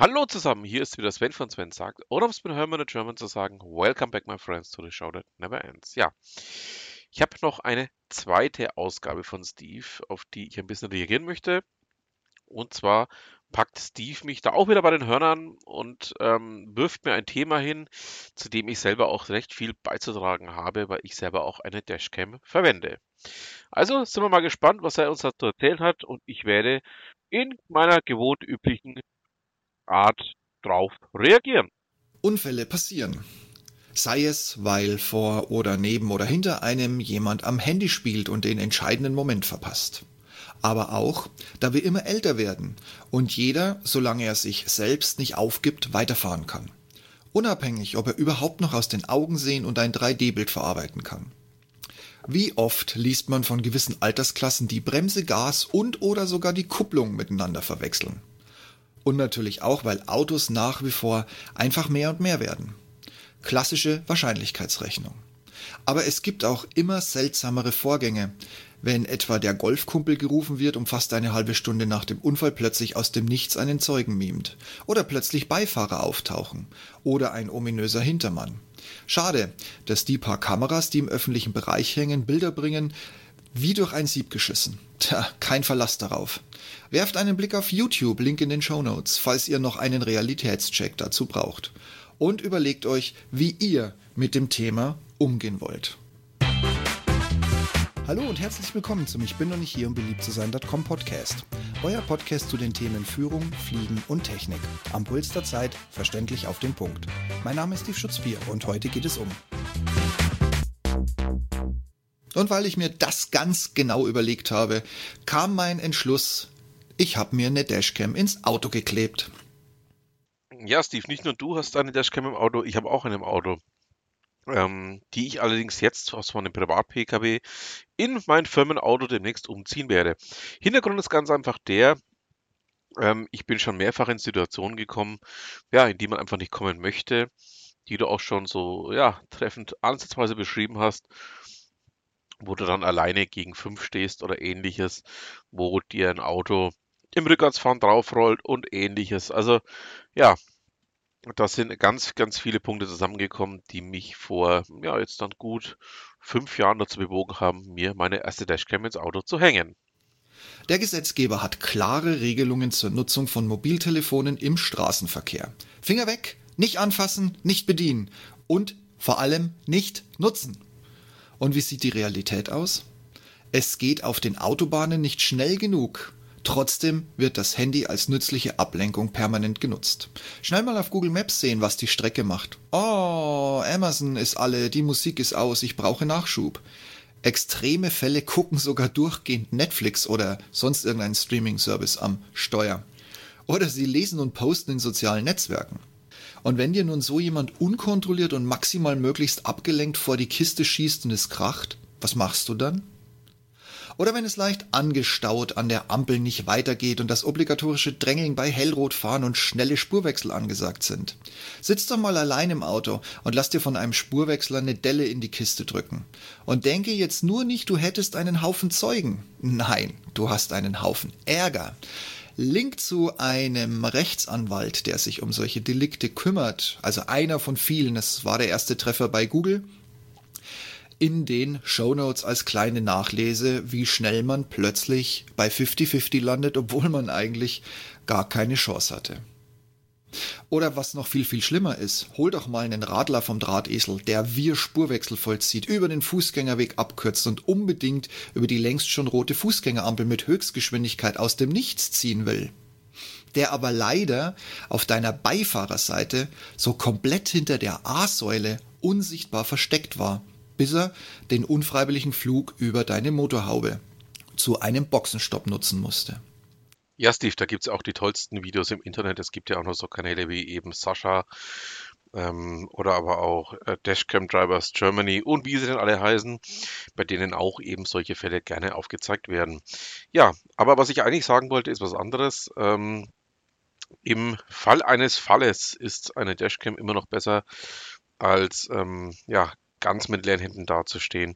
Hallo zusammen, hier ist wieder Sven von Sven sagt, oder um es mit Hermann German zu sagen, Welcome back my friends to the show that never ends. Ja, ich habe noch eine zweite Ausgabe von Steve, auf die ich ein bisschen reagieren möchte. Und zwar packt Steve mich da auch wieder bei den Hörnern und ähm, wirft mir ein Thema hin, zu dem ich selber auch recht viel beizutragen habe, weil ich selber auch eine Dashcam verwende. Also sind wir mal gespannt, was er uns dazu erzählt hat und ich werde in meiner gewohnt üblichen Art drauf reagieren. Unfälle passieren. Sei es, weil vor oder neben oder hinter einem jemand am Handy spielt und den entscheidenden Moment verpasst. Aber auch, da wir immer älter werden und jeder, solange er sich selbst nicht aufgibt, weiterfahren kann. Unabhängig, ob er überhaupt noch aus den Augen sehen und ein 3D-Bild verarbeiten kann. Wie oft liest man von gewissen Altersklassen die Bremse, Gas und oder sogar die Kupplung miteinander verwechseln. Und natürlich auch, weil Autos nach wie vor einfach mehr und mehr werden. Klassische Wahrscheinlichkeitsrechnung. Aber es gibt auch immer seltsamere Vorgänge, wenn etwa der Golfkumpel gerufen wird und fast eine halbe Stunde nach dem Unfall plötzlich aus dem Nichts einen Zeugen mimt. Oder plötzlich Beifahrer auftauchen. Oder ein ominöser Hintermann. Schade, dass die paar Kameras, die im öffentlichen Bereich hängen, Bilder bringen, wie durch ein Sieb geschissen. Tja, kein Verlass darauf. Werft einen Blick auf YouTube, Link in den Show Notes, falls ihr noch einen Realitätscheck dazu braucht. Und überlegt euch, wie ihr mit dem Thema umgehen wollt. Hallo und herzlich willkommen zum Ich bin noch nicht hier, um beliebt zu sein.com Podcast. Euer Podcast zu den Themen Führung, Fliegen und Technik. Am Puls der Zeit, verständlich auf den Punkt. Mein Name ist Steve Schutzbier und heute geht es um und weil ich mir das ganz genau überlegt habe, kam mein Entschluss, ich habe mir eine Dashcam ins Auto geklebt. Ja, Steve, nicht nur du hast eine Dashcam im Auto, ich habe auch eine im Auto. Ähm, die ich allerdings jetzt aus meinem Privat-Pkw in mein Firmenauto demnächst umziehen werde. Hintergrund ist ganz einfach der, ähm, ich bin schon mehrfach in Situationen gekommen, ja, in die man einfach nicht kommen möchte, die du auch schon so, ja, treffend ansatzweise beschrieben hast wo du dann alleine gegen fünf stehst oder ähnliches, wo dir ein Auto im Rückwärtsfahren draufrollt und ähnliches. Also ja, das sind ganz, ganz viele Punkte zusammengekommen, die mich vor, ja, jetzt dann gut fünf Jahren dazu bewogen haben, mir meine erste Dashcam ins Auto zu hängen. Der Gesetzgeber hat klare Regelungen zur Nutzung von Mobiltelefonen im Straßenverkehr. Finger weg, nicht anfassen, nicht bedienen und vor allem nicht nutzen. Und wie sieht die Realität aus? Es geht auf den Autobahnen nicht schnell genug. Trotzdem wird das Handy als nützliche Ablenkung permanent genutzt. Schnell mal auf Google Maps sehen, was die Strecke macht. Oh, Amazon ist alle, die Musik ist aus, ich brauche Nachschub. Extreme Fälle gucken sogar durchgehend Netflix oder sonst irgendeinen Streaming-Service am Steuer. Oder sie lesen und posten in sozialen Netzwerken. Und wenn dir nun so jemand unkontrolliert und maximal möglichst abgelenkt vor die Kiste schießt und es kracht, was machst du dann? Oder wenn es leicht angestaut an der Ampel nicht weitergeht und das obligatorische Drängeln bei Hellrotfahren und schnelle Spurwechsel angesagt sind. Sitz doch mal allein im Auto und lass dir von einem Spurwechsler eine Delle in die Kiste drücken. Und denke jetzt nur nicht, du hättest einen Haufen Zeugen. Nein, du hast einen Haufen Ärger. Link zu einem Rechtsanwalt, der sich um solche Delikte kümmert, also einer von vielen, das war der erste Treffer bei Google, in den Shownotes als kleine Nachlese, wie schnell man plötzlich bei 50-50 landet, obwohl man eigentlich gar keine Chance hatte. Oder was noch viel, viel schlimmer ist, hol doch mal einen Radler vom Drahtesel, der wir Spurwechsel vollzieht, über den Fußgängerweg abkürzt und unbedingt über die längst schon rote Fußgängerampel mit Höchstgeschwindigkeit aus dem Nichts ziehen will. Der aber leider auf deiner Beifahrerseite so komplett hinter der A-Säule unsichtbar versteckt war, bis er den unfreiwilligen Flug über deine Motorhaube zu einem Boxenstopp nutzen musste. Ja, Steve, da gibt es auch die tollsten Videos im Internet. Es gibt ja auch noch so Kanäle wie eben Sascha ähm, oder aber auch äh, Dashcam Drivers Germany und wie sie denn alle heißen, bei denen auch eben solche Fälle gerne aufgezeigt werden. Ja, aber was ich eigentlich sagen wollte, ist was anderes. Ähm, Im Fall eines Falles ist eine Dashcam immer noch besser als ähm, ja, ganz mit leeren Händen dazustehen.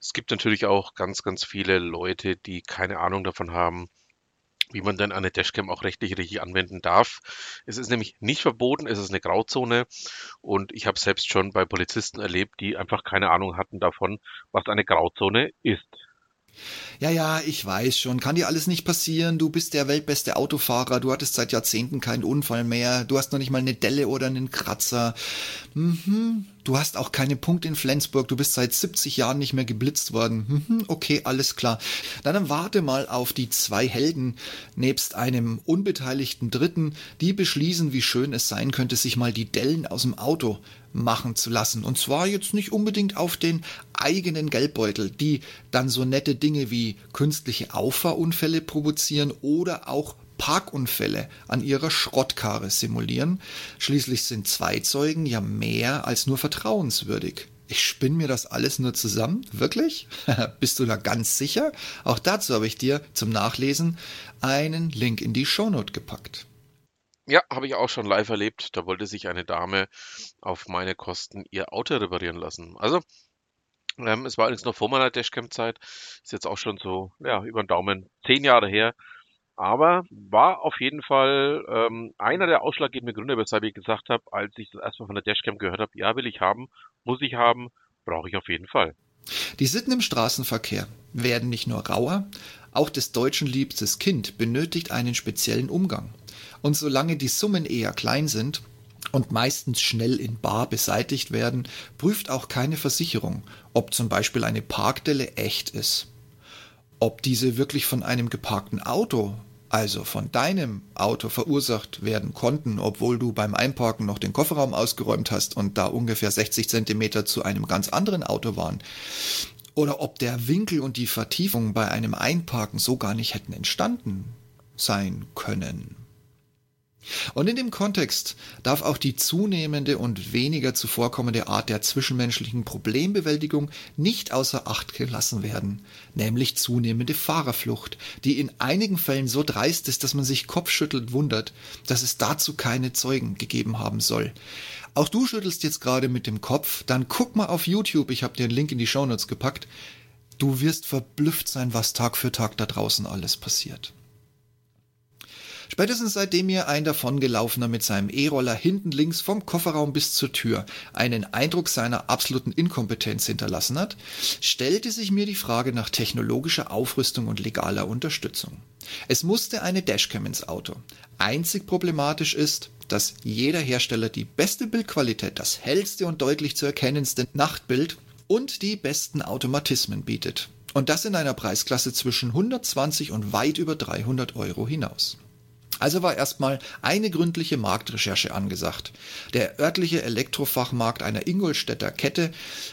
Es gibt natürlich auch ganz, ganz viele Leute, die keine Ahnung davon haben, wie man dann eine Dashcam auch rechtlich richtig anwenden darf. Es ist nämlich nicht verboten, es ist eine Grauzone und ich habe selbst schon bei Polizisten erlebt, die einfach keine Ahnung hatten davon, was eine Grauzone ist. Ja, ja, ich weiß schon. Kann dir alles nicht passieren. Du bist der weltbeste Autofahrer. Du hattest seit Jahrzehnten keinen Unfall mehr. Du hast noch nicht mal eine Delle oder einen Kratzer. Mhm. Du hast auch keine Punkte in Flensburg. Du bist seit 70 Jahren nicht mehr geblitzt worden. Mhm. Okay, alles klar. Dann warte mal auf die zwei Helden nebst einem unbeteiligten Dritten, die beschließen, wie schön es sein könnte, sich mal die Dellen aus dem Auto machen zu lassen. Und zwar jetzt nicht unbedingt auf den eigenen Geldbeutel, die dann so nette Dinge wie künstliche Auffahrunfälle provozieren oder auch Parkunfälle an ihrer Schrottkarre simulieren. Schließlich sind zwei Zeugen ja mehr als nur vertrauenswürdig. Ich spinne mir das alles nur zusammen? Wirklich? Bist du da ganz sicher? Auch dazu habe ich dir zum Nachlesen einen Link in die Shownote gepackt. Ja, habe ich auch schon live erlebt. Da wollte sich eine Dame auf meine Kosten ihr Auto reparieren lassen. Also, ähm, es war allerdings noch vor meiner Dashcam-Zeit. Ist jetzt auch schon so, ja, über den Daumen zehn Jahre her. Aber war auf jeden Fall ähm, einer der ausschlaggebenden Gründe, weshalb ich gesagt habe, als ich das erstmal von der Dashcam gehört habe, ja, will ich haben, muss ich haben, brauche ich auf jeden Fall. Die Sitten im Straßenverkehr werden nicht nur rauer, auch des Deutschen liebstes Kind benötigt einen speziellen Umgang. Und solange die Summen eher klein sind und meistens schnell in bar beseitigt werden, prüft auch keine Versicherung, ob zum Beispiel eine Parkdelle echt ist. Ob diese wirklich von einem geparkten Auto, also von deinem Auto verursacht werden konnten, obwohl du beim Einparken noch den Kofferraum ausgeräumt hast und da ungefähr 60 Zentimeter zu einem ganz anderen Auto waren, oder ob der Winkel und die Vertiefung bei einem Einparken so gar nicht hätten entstanden sein können. Und in dem Kontext darf auch die zunehmende und weniger zuvorkommende Art der zwischenmenschlichen Problembewältigung nicht außer Acht gelassen werden, nämlich zunehmende Fahrerflucht, die in einigen Fällen so dreist ist, dass man sich kopfschüttelt wundert, dass es dazu keine Zeugen gegeben haben soll. Auch du schüttelst jetzt gerade mit dem Kopf, dann guck mal auf YouTube, ich habe dir einen Link in die Shownotes gepackt. Du wirst verblüfft sein, was Tag für Tag da draußen alles passiert. Spätestens seitdem mir ein davongelaufener mit seinem E-Roller hinten links vom Kofferraum bis zur Tür einen Eindruck seiner absoluten Inkompetenz hinterlassen hat, stellte sich mir die Frage nach technologischer Aufrüstung und legaler Unterstützung. Es musste eine Dashcam ins Auto. Einzig problematisch ist, dass jeder Hersteller die beste Bildqualität, das hellste und deutlich zu erkennendste Nachtbild und die besten Automatismen bietet. Und das in einer Preisklasse zwischen 120 und weit über 300 Euro hinaus. Also war erstmal eine gründliche Marktrecherche angesagt. Der örtliche Elektrofachmarkt einer Ingolstädter Kette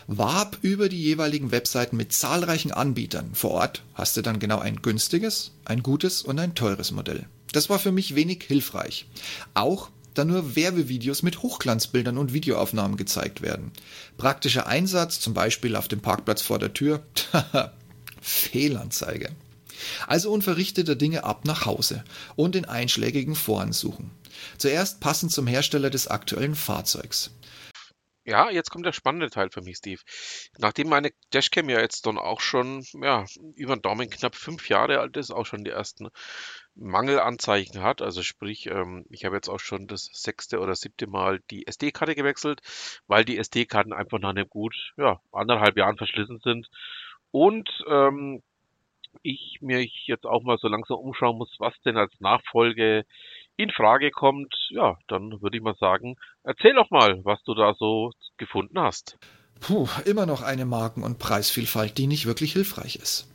warb über die jeweiligen Webseiten mit zahlreichen Anbietern. Vor Ort hast du dann genau ein günstiges, ein gutes und ein teures Modell. Das war für mich wenig hilfreich. Auch da nur Werbevideos mit Hochglanzbildern und Videoaufnahmen gezeigt werden. Praktischer Einsatz, zum Beispiel auf dem Parkplatz vor der Tür, Fehlanzeige. Also unverrichteter Dinge ab nach Hause und in einschlägigen Foren suchen. Zuerst passend zum Hersteller des aktuellen Fahrzeugs. Ja, jetzt kommt der spannende Teil für mich, Steve. Nachdem meine Dashcam ja jetzt dann auch schon ja, über den Daumen knapp fünf Jahre alt ist, auch schon die ersten Mangelanzeichen hat, also sprich, ähm, ich habe jetzt auch schon das sechste oder siebte Mal die SD-Karte gewechselt, weil die SD-Karten einfach nach einem gut ja, anderthalb Jahren verschlissen sind. Und ähm, ich mich jetzt auch mal so langsam umschauen muss, was denn als Nachfolge in Frage kommt, ja, dann würde ich mal sagen, erzähl doch mal, was du da so gefunden hast. Puh, immer noch eine Marken- und Preisvielfalt, die nicht wirklich hilfreich ist.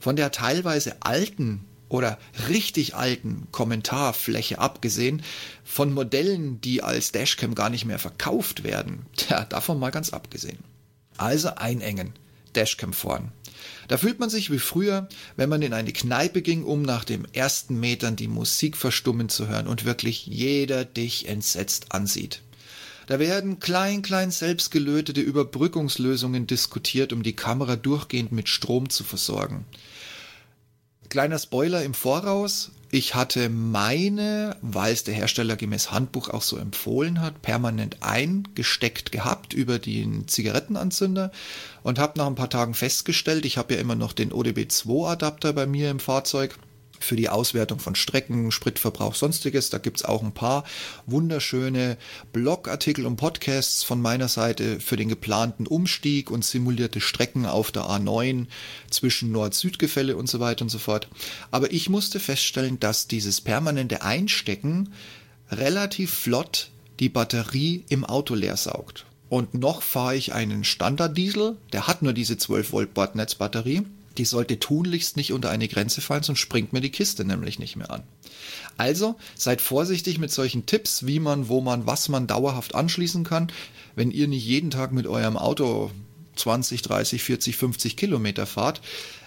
Von der teilweise alten oder richtig alten Kommentarfläche abgesehen, von Modellen, die als Dashcam gar nicht mehr verkauft werden, tja, davon mal ganz abgesehen. Also einengen, Dashcam vorn. Da fühlt man sich wie früher, wenn man in eine Kneipe ging, um nach dem ersten Metern die Musik verstummen zu hören und wirklich jeder dich entsetzt ansieht. Da werden klein, klein selbstgelötete Überbrückungslösungen diskutiert, um die Kamera durchgehend mit Strom zu versorgen. Kleiner Spoiler im Voraus. Ich hatte meine, weil es der Hersteller gemäß Handbuch auch so empfohlen hat, permanent eingesteckt gehabt über den Zigarettenanzünder und habe nach ein paar Tagen festgestellt, ich habe ja immer noch den ODB2-Adapter bei mir im Fahrzeug für die Auswertung von Strecken, Spritverbrauch, sonstiges. Da gibt es auch ein paar wunderschöne Blogartikel und Podcasts von meiner Seite für den geplanten Umstieg und simulierte Strecken auf der A9 zwischen Nord-Süd-Gefälle und so weiter und so fort. Aber ich musste feststellen, dass dieses permanente Einstecken relativ flott die Batterie im Auto leer saugt. Und noch fahre ich einen Standard-Diesel, der hat nur diese 12 Volt Bordnetzbatterie die sollte tunlichst nicht unter eine Grenze fallen, sonst springt mir die Kiste nämlich nicht mehr an. Also seid vorsichtig mit solchen Tipps, wie man, wo man, was man dauerhaft anschließen kann. Wenn ihr nicht jeden Tag mit eurem Auto 20, 30, 40, 50 Kilometer fahrt,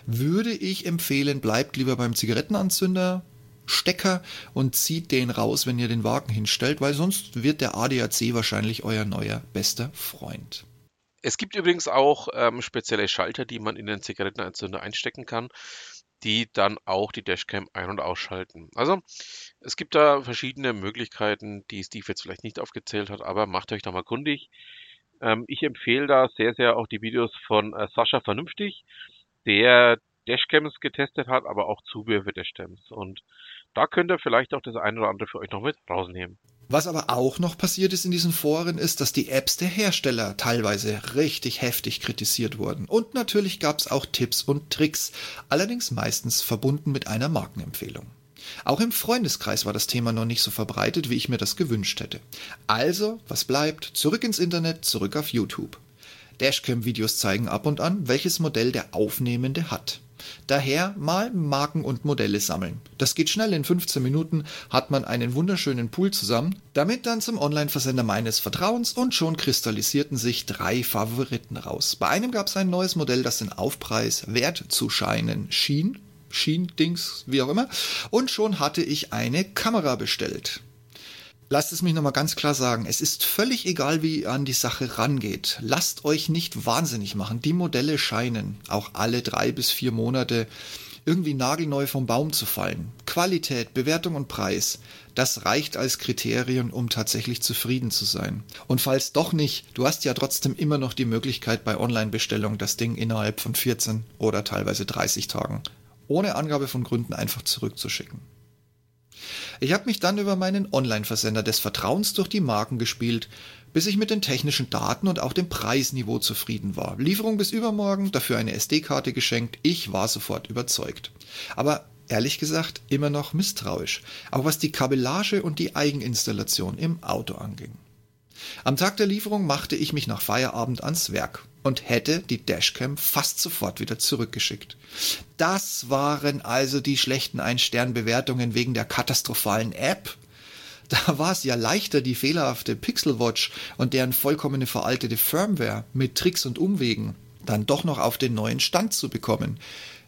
würde ich empfehlen, bleibt lieber beim Zigarettenanzünder, Stecker und zieht den raus, wenn ihr den Wagen hinstellt, weil sonst wird der ADAC wahrscheinlich euer neuer bester Freund. Es gibt übrigens auch ähm, spezielle Schalter, die man in den Zigarettenanzünder einstecken kann, die dann auch die Dashcam ein- und ausschalten. Also es gibt da verschiedene Möglichkeiten, die Steve jetzt vielleicht nicht aufgezählt hat, aber macht euch da mal kundig. Ähm, ich empfehle da sehr, sehr auch die Videos von äh, Sascha Vernünftig, der Dashcams getestet hat, aber auch Zubehör für Dashcams. Und da könnt ihr vielleicht auch das eine oder andere für euch noch mit rausnehmen. Was aber auch noch passiert ist in diesen Foren, ist, dass die Apps der Hersteller teilweise richtig heftig kritisiert wurden. Und natürlich gab es auch Tipps und Tricks, allerdings meistens verbunden mit einer Markenempfehlung. Auch im Freundeskreis war das Thema noch nicht so verbreitet, wie ich mir das gewünscht hätte. Also, was bleibt? Zurück ins Internet, zurück auf YouTube. Dashcam-Videos zeigen ab und an, welches Modell der Aufnehmende hat. Daher mal Marken und Modelle sammeln. Das geht schnell, in 15 Minuten hat man einen wunderschönen Pool zusammen, damit dann zum Online-Versender meines Vertrauens und schon kristallisierten sich drei Favoriten raus. Bei einem gab es ein neues Modell, das den Aufpreis wert zu scheinen schien, schien Dings, wie auch immer, und schon hatte ich eine Kamera bestellt. Lasst es mich nochmal ganz klar sagen, es ist völlig egal, wie ihr an die Sache rangeht. Lasst euch nicht wahnsinnig machen. Die Modelle scheinen auch alle drei bis vier Monate irgendwie nagelneu vom Baum zu fallen. Qualität, Bewertung und Preis, das reicht als Kriterium, um tatsächlich zufrieden zu sein. Und falls doch nicht, du hast ja trotzdem immer noch die Möglichkeit bei Online-Bestellung das Ding innerhalb von 14 oder teilweise 30 Tagen ohne Angabe von Gründen einfach zurückzuschicken. Ich habe mich dann über meinen Online-Versender des Vertrauens durch die Marken gespielt, bis ich mit den technischen Daten und auch dem Preisniveau zufrieden war. Lieferung bis übermorgen, dafür eine SD-Karte geschenkt, ich war sofort überzeugt. Aber ehrlich gesagt immer noch misstrauisch, auch was die Kabellage und die Eigeninstallation im Auto anging. Am Tag der Lieferung machte ich mich nach Feierabend ans Werk und hätte die Dashcam fast sofort wieder zurückgeschickt. Das waren also die schlechten Ein-Stern-Bewertungen wegen der katastrophalen App. Da war es ja leichter, die fehlerhafte Pixelwatch und deren vollkommene veraltete Firmware mit Tricks und Umwegen dann doch noch auf den neuen Stand zu bekommen.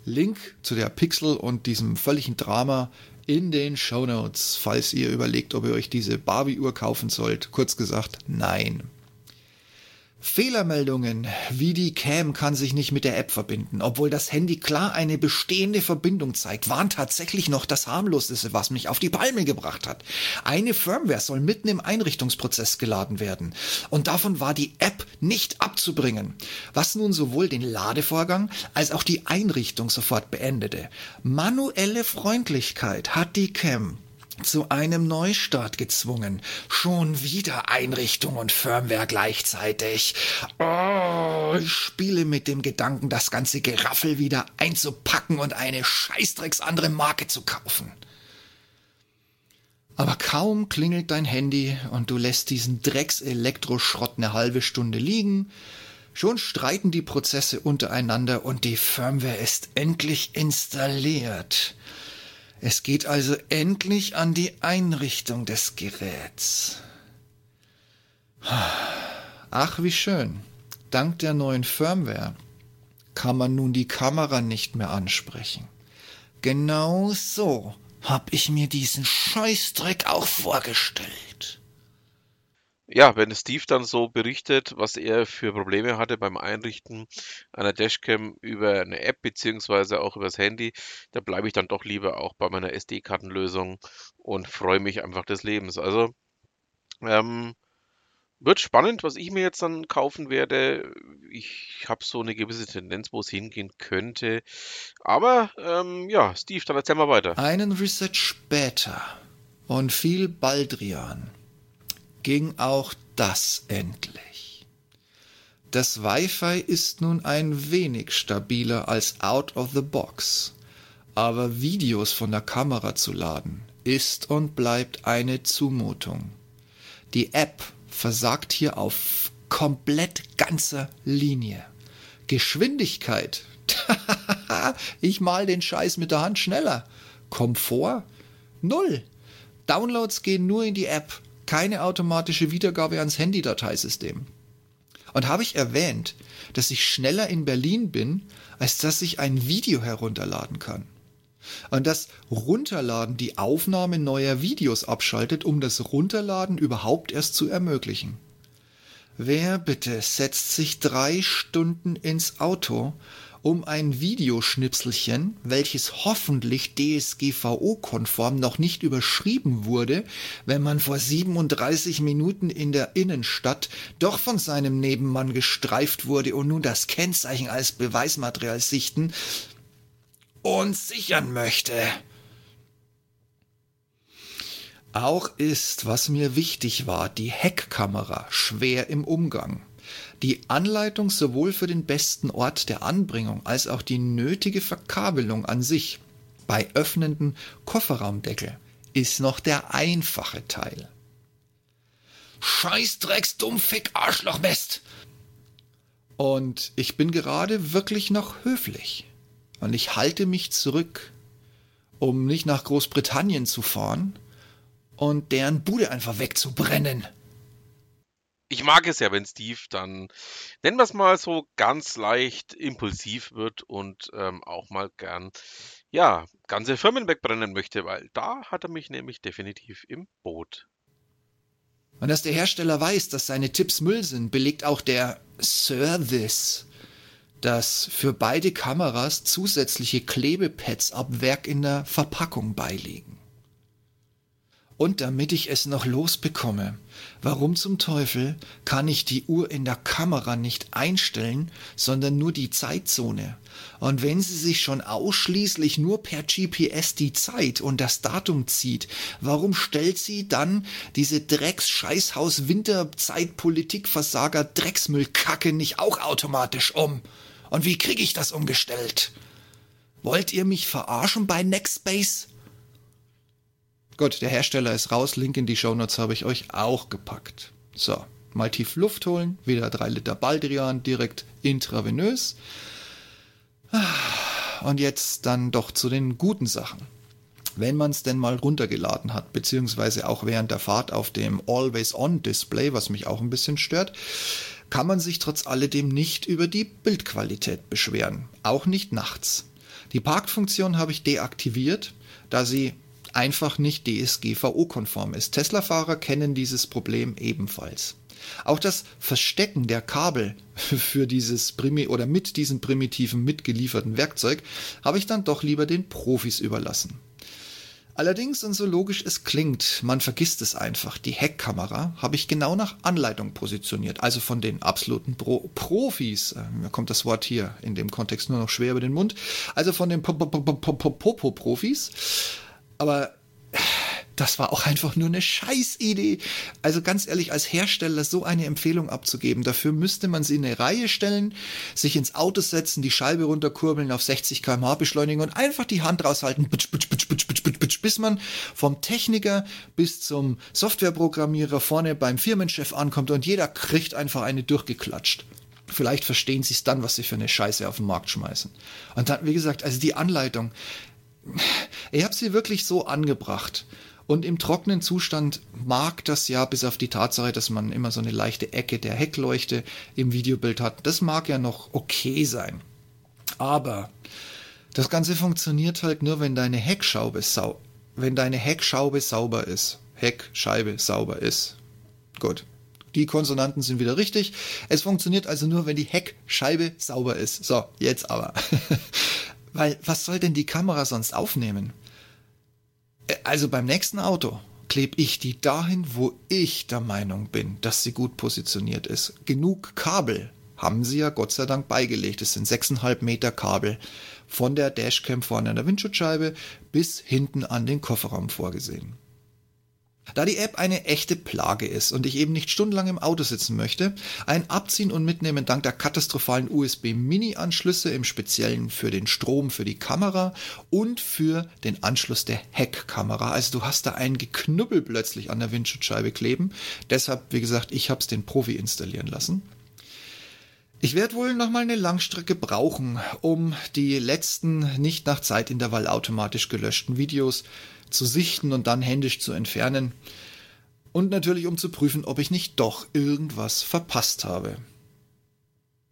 Link zu der Pixel und diesem völligen Drama in den Show Notes, falls ihr überlegt, ob ihr euch diese Barbie-Uhr kaufen sollt. Kurz gesagt, nein. Fehlermeldungen wie die Cam kann sich nicht mit der App verbinden, obwohl das Handy klar eine bestehende Verbindung zeigt, waren tatsächlich noch das harmloseste, was mich auf die Palme gebracht hat. Eine Firmware soll mitten im Einrichtungsprozess geladen werden und davon war die App nicht abzubringen, was nun sowohl den Ladevorgang als auch die Einrichtung sofort beendete. Manuelle Freundlichkeit hat die Cam zu einem Neustart gezwungen. Schon wieder Einrichtung und Firmware gleichzeitig. Oh, ich spiele mit dem Gedanken, das ganze Geraffel wieder einzupacken und eine scheißdrecks andere Marke zu kaufen. Aber kaum klingelt dein Handy und du lässt diesen Drecks-Elektroschrott eine halbe Stunde liegen, schon streiten die Prozesse untereinander und die Firmware ist endlich installiert. Es geht also endlich an die Einrichtung des Geräts. Ach, wie schön. Dank der neuen Firmware kann man nun die Kamera nicht mehr ansprechen. Genau so hab ich mir diesen Scheißdreck auch vorgestellt. Ja, wenn Steve dann so berichtet, was er für Probleme hatte beim Einrichten einer Dashcam über eine App beziehungsweise auch übers Handy, da bleibe ich dann doch lieber auch bei meiner SD-Kartenlösung und freue mich einfach des Lebens. Also, ähm, wird spannend, was ich mir jetzt dann kaufen werde. Ich habe so eine gewisse Tendenz, wo es hingehen könnte. Aber ähm, ja, Steve, dann erzähl mal weiter. Einen Reset später und viel Baldrian ging auch das endlich. Das Wi-Fi ist nun ein wenig stabiler als out of the box, aber Videos von der Kamera zu laden ist und bleibt eine Zumutung. Die App versagt hier auf komplett ganzer Linie. Geschwindigkeit. ich mal den Scheiß mit der Hand schneller. Komfort? Null. Downloads gehen nur in die App. Keine automatische Wiedergabe ans Handy-Dateisystem. Und habe ich erwähnt, dass ich schneller in Berlin bin, als dass ich ein Video herunterladen kann. Und das Runterladen die Aufnahme neuer Videos abschaltet, um das Runterladen überhaupt erst zu ermöglichen. Wer bitte setzt sich drei Stunden ins Auto, um ein Videoschnipselchen, welches hoffentlich DSGVO-konform noch nicht überschrieben wurde, wenn man vor 37 Minuten in der Innenstadt doch von seinem Nebenmann gestreift wurde und nun das Kennzeichen als Beweismaterial sichten, und sichern möchte. Auch ist, was mir wichtig war, die Heckkamera schwer im Umgang. Die Anleitung sowohl für den besten Ort der Anbringung als auch die nötige Verkabelung an sich bei öffnenden Kofferraumdeckel ist noch der einfache Teil. Scheißdrecks Dummfick Arschlochmist! Und ich bin gerade wirklich noch höflich. Und ich halte mich zurück, um nicht nach Großbritannien zu fahren und deren Bude einfach wegzubrennen. Ich mag es ja, wenn Steve dann, nennen wir es mal so, ganz leicht impulsiv wird und ähm, auch mal gern, ja, ganze Firmen wegbrennen möchte, weil da hat er mich nämlich definitiv im Boot. Und dass der Hersteller weiß, dass seine Tipps Müll sind, belegt auch der Service dass für beide Kameras zusätzliche Klebepads ab Werk in der Verpackung beiliegen. Und damit ich es noch losbekomme, warum zum Teufel kann ich die Uhr in der Kamera nicht einstellen, sondern nur die Zeitzone? Und wenn sie sich schon ausschließlich nur per GPS die Zeit und das Datum zieht, warum stellt sie dann diese Drecks-Scheißhaus Winterzeitpolitik-Versager Drecksmüllkacke nicht auch automatisch um? Und wie kriege ich das umgestellt? Wollt ihr mich verarschen bei Nextbase? Gut, der Hersteller ist raus. Link in die Shownotes habe ich euch auch gepackt. So, mal tief Luft holen. Wieder drei Liter Baldrian direkt intravenös. Und jetzt dann doch zu den guten Sachen. Wenn man es denn mal runtergeladen hat, beziehungsweise auch während der Fahrt auf dem Always-On-Display, was mich auch ein bisschen stört, kann man sich trotz alledem nicht über die Bildqualität beschweren, auch nicht nachts. Die Parkfunktion habe ich deaktiviert, da sie einfach nicht DSGVO-konform ist. Tesla-Fahrer kennen dieses Problem ebenfalls. Auch das Verstecken der Kabel für dieses Primi oder mit diesem primitiven mitgelieferten Werkzeug habe ich dann doch lieber den Profis überlassen. Allerdings, und so logisch es klingt, man vergisst es einfach. Die Heckkamera habe ich genau nach Anleitung positioniert, also von den absoluten Pro Profis. Äh, mir kommt das Wort hier in dem Kontext nur noch schwer über den Mund. Also von den Popo-Profis. Aber das war auch einfach nur eine Scheißidee. Also ganz ehrlich, als Hersteller so eine Empfehlung abzugeben, dafür müsste man sie in eine Reihe stellen, sich ins Auto setzen, die Scheibe runterkurbeln, auf 60 km/h beschleunigen und einfach die Hand raushalten, bis man vom Techniker bis zum Softwareprogrammierer vorne beim Firmenchef ankommt und jeder kriegt einfach eine durchgeklatscht. Vielleicht verstehen sie es dann, was sie für eine Scheiße auf den Markt schmeißen. Und dann, wie gesagt, also die Anleitung, ich habe sie wirklich so angebracht. Und im trockenen Zustand mag das ja, bis auf die Tatsache, dass man immer so eine leichte Ecke der Heckleuchte im Videobild hat, das mag ja noch okay sein. Aber das Ganze funktioniert halt nur, wenn deine Heckschraube sau wenn deine Heckschraube sauber ist. Heckscheibe sauber ist. Gut. Die Konsonanten sind wieder richtig. Es funktioniert also nur, wenn die Heckscheibe sauber ist. So, jetzt aber. Weil, was soll denn die Kamera sonst aufnehmen? Äh, also beim nächsten Auto klebe ich die dahin, wo ich der Meinung bin, dass sie gut positioniert ist. Genug Kabel haben sie ja Gott sei Dank beigelegt. Es sind 6,5 Meter Kabel von der Dashcam vorne an der Windschutzscheibe bis hinten an den Kofferraum vorgesehen. Da die App eine echte Plage ist und ich eben nicht stundenlang im Auto sitzen möchte, ein Abziehen und Mitnehmen dank der katastrophalen USB-Mini-Anschlüsse im Speziellen für den Strom für die Kamera und für den Anschluss der Heckkamera. Also du hast da einen Geknubbel plötzlich an der Windschutzscheibe kleben. Deshalb, wie gesagt, ich habe es den Profi installieren lassen. Ich werde wohl noch mal eine Langstrecke brauchen, um die letzten nicht nach Zeitintervall automatisch gelöschten Videos zu sichten und dann händisch zu entfernen. Und natürlich um zu prüfen, ob ich nicht doch irgendwas verpasst habe.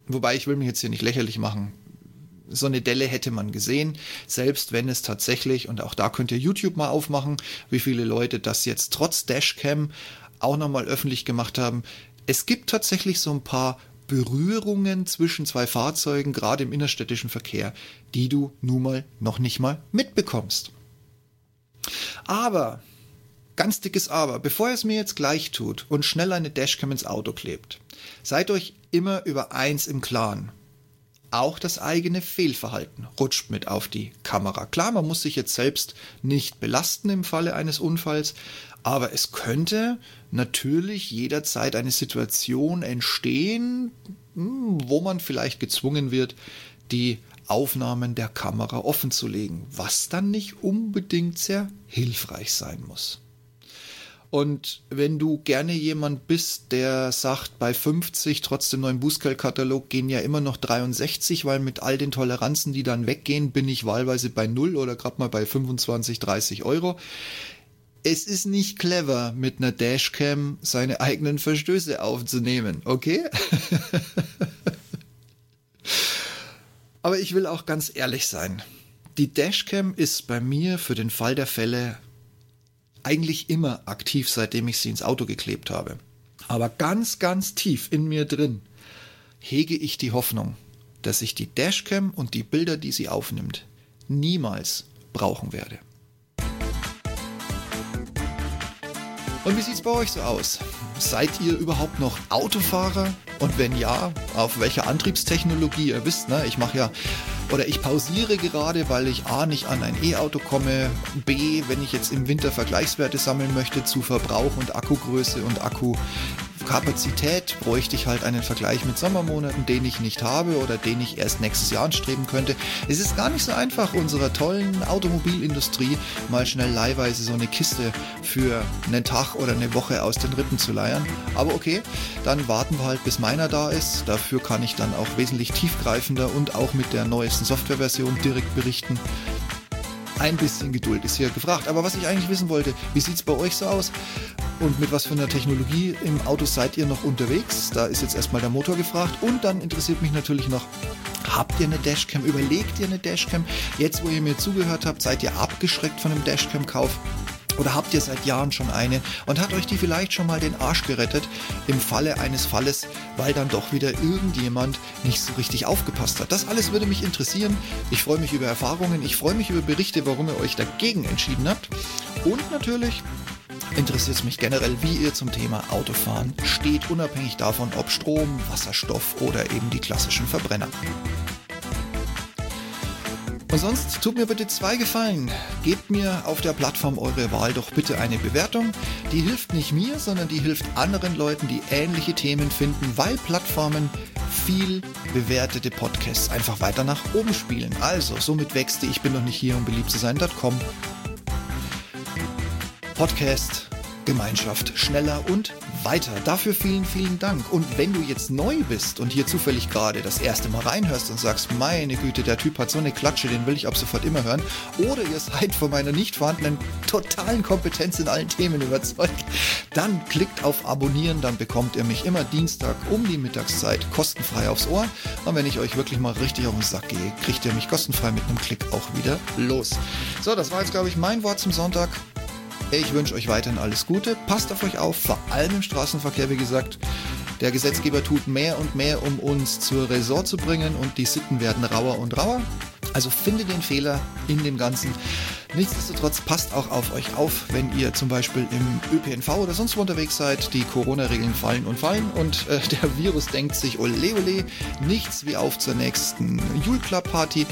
Wobei ich will mich jetzt hier nicht lächerlich machen. So eine Delle hätte man gesehen, selbst wenn es tatsächlich, und auch da könnt ihr YouTube mal aufmachen, wie viele Leute das jetzt trotz Dashcam auch nochmal öffentlich gemacht haben. Es gibt tatsächlich so ein paar Berührungen zwischen zwei Fahrzeugen, gerade im innerstädtischen Verkehr, die du nun mal noch nicht mal mitbekommst. Aber, ganz dickes Aber, bevor ihr es mir jetzt gleich tut und schnell eine Dashcam ins Auto klebt, seid euch immer über eins im Klaren. Auch das eigene Fehlverhalten rutscht mit auf die Kamera. Klar, man muss sich jetzt selbst nicht belasten im Falle eines Unfalls, aber es könnte natürlich jederzeit eine Situation entstehen, hm, wo man vielleicht gezwungen wird, die Aufnahmen der Kamera offenzulegen, was dann nicht unbedingt sehr hilfreich sein muss. Und wenn du gerne jemand bist, der sagt, bei 50 trotz dem neuen Bußgeldkatalog gehen ja immer noch 63, weil mit all den Toleranzen, die dann weggehen, bin ich wahlweise bei 0 oder gerade mal bei 25, 30 Euro. Es ist nicht clever, mit einer Dashcam seine eigenen Verstöße aufzunehmen, okay? Aber ich will auch ganz ehrlich sein. Die Dashcam ist bei mir für den Fall der Fälle eigentlich immer aktiv, seitdem ich sie ins Auto geklebt habe. Aber ganz, ganz tief in mir drin hege ich die Hoffnung, dass ich die Dashcam und die Bilder, die sie aufnimmt, niemals brauchen werde. Und wie sieht's bei euch so aus? Seid ihr überhaupt noch Autofahrer? Und wenn ja, auf welcher Antriebstechnologie? Ihr wisst, ne, ich mache ja oder ich pausiere gerade, weil ich A nicht an ein E-Auto komme, B, wenn ich jetzt im Winter Vergleichswerte sammeln möchte zu Verbrauch und Akkugröße und Akku Kapazität bräuchte ich halt einen Vergleich mit Sommermonaten, den ich nicht habe oder den ich erst nächstes Jahr anstreben könnte. Es ist gar nicht so einfach, unserer tollen Automobilindustrie mal schnell leihweise so eine Kiste für einen Tag oder eine Woche aus den Rippen zu leiern. Aber okay, dann warten wir halt, bis meiner da ist. Dafür kann ich dann auch wesentlich tiefgreifender und auch mit der neuesten Softwareversion direkt berichten. Ein bisschen Geduld ist hier gefragt. Aber was ich eigentlich wissen wollte, wie sieht es bei euch so aus? Und mit was für einer Technologie im Auto seid ihr noch unterwegs? Da ist jetzt erstmal der Motor gefragt. Und dann interessiert mich natürlich noch, habt ihr eine Dashcam? Überlegt ihr eine Dashcam? Jetzt, wo ihr mir zugehört habt, seid ihr abgeschreckt von einem Dashcam-Kauf? Oder habt ihr seit Jahren schon eine und hat euch die vielleicht schon mal den Arsch gerettet im Falle eines Falles, weil dann doch wieder irgendjemand nicht so richtig aufgepasst hat? Das alles würde mich interessieren. Ich freue mich über Erfahrungen, ich freue mich über Berichte, warum ihr euch dagegen entschieden habt. Und natürlich interessiert es mich generell, wie ihr zum Thema Autofahren steht, unabhängig davon, ob Strom, Wasserstoff oder eben die klassischen Verbrenner. Und sonst tut mir bitte zwei Gefallen. Gebt mir auf der Plattform eure Wahl doch bitte eine Bewertung. Die hilft nicht mir, sondern die hilft anderen Leuten, die ähnliche Themen finden, weil Plattformen viel bewertete Podcasts einfach weiter nach oben spielen. Also, somit wächst die Ich bin noch nicht hier, um beliebt zu sein.com. Podcast Gemeinschaft schneller und weiter. Dafür vielen, vielen Dank. Und wenn du jetzt neu bist und hier zufällig gerade das erste Mal reinhörst und sagst, meine Güte, der Typ hat so eine Klatsche, den will ich ab sofort immer hören, oder ihr seid von meiner nicht vorhandenen totalen Kompetenz in allen Themen überzeugt, dann klickt auf Abonnieren, dann bekommt ihr mich immer Dienstag um die Mittagszeit kostenfrei aufs Ohr. Und wenn ich euch wirklich mal richtig auf den Sack gehe, kriegt ihr mich kostenfrei mit einem Klick auch wieder los. So, das war jetzt, glaube ich, mein Wort zum Sonntag. Ich wünsche euch weiterhin alles Gute. Passt auf euch auf, vor allem im Straßenverkehr, wie gesagt. Der Gesetzgeber tut mehr und mehr, um uns zur Raison zu bringen und die Sitten werden rauer und rauer. Also finde den Fehler in dem Ganzen. Nichtsdestotrotz passt auch auf euch auf, wenn ihr zum Beispiel im ÖPNV oder sonst wo unterwegs seid. Die Corona-Regeln fallen und fallen und äh, der Virus denkt sich, ole ole, nichts wie auf zur nächsten Jule Club Party.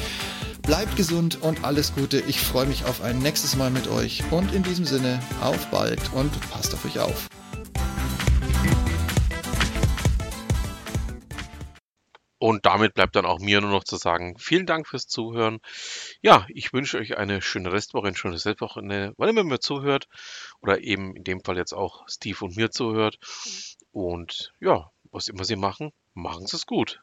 Bleibt gesund und alles Gute. Ich freue mich auf ein nächstes Mal mit euch. Und in diesem Sinne, auf bald und passt auf euch auf. Und damit bleibt dann auch mir nur noch zu sagen, vielen Dank fürs Zuhören. Ja, ich wünsche euch eine schöne Restwoche, ein schönes Wochenende, wann immer mir zuhört. Oder eben in dem Fall jetzt auch Steve und mir zuhört. Und ja, was immer Sie machen, machen Sie es gut.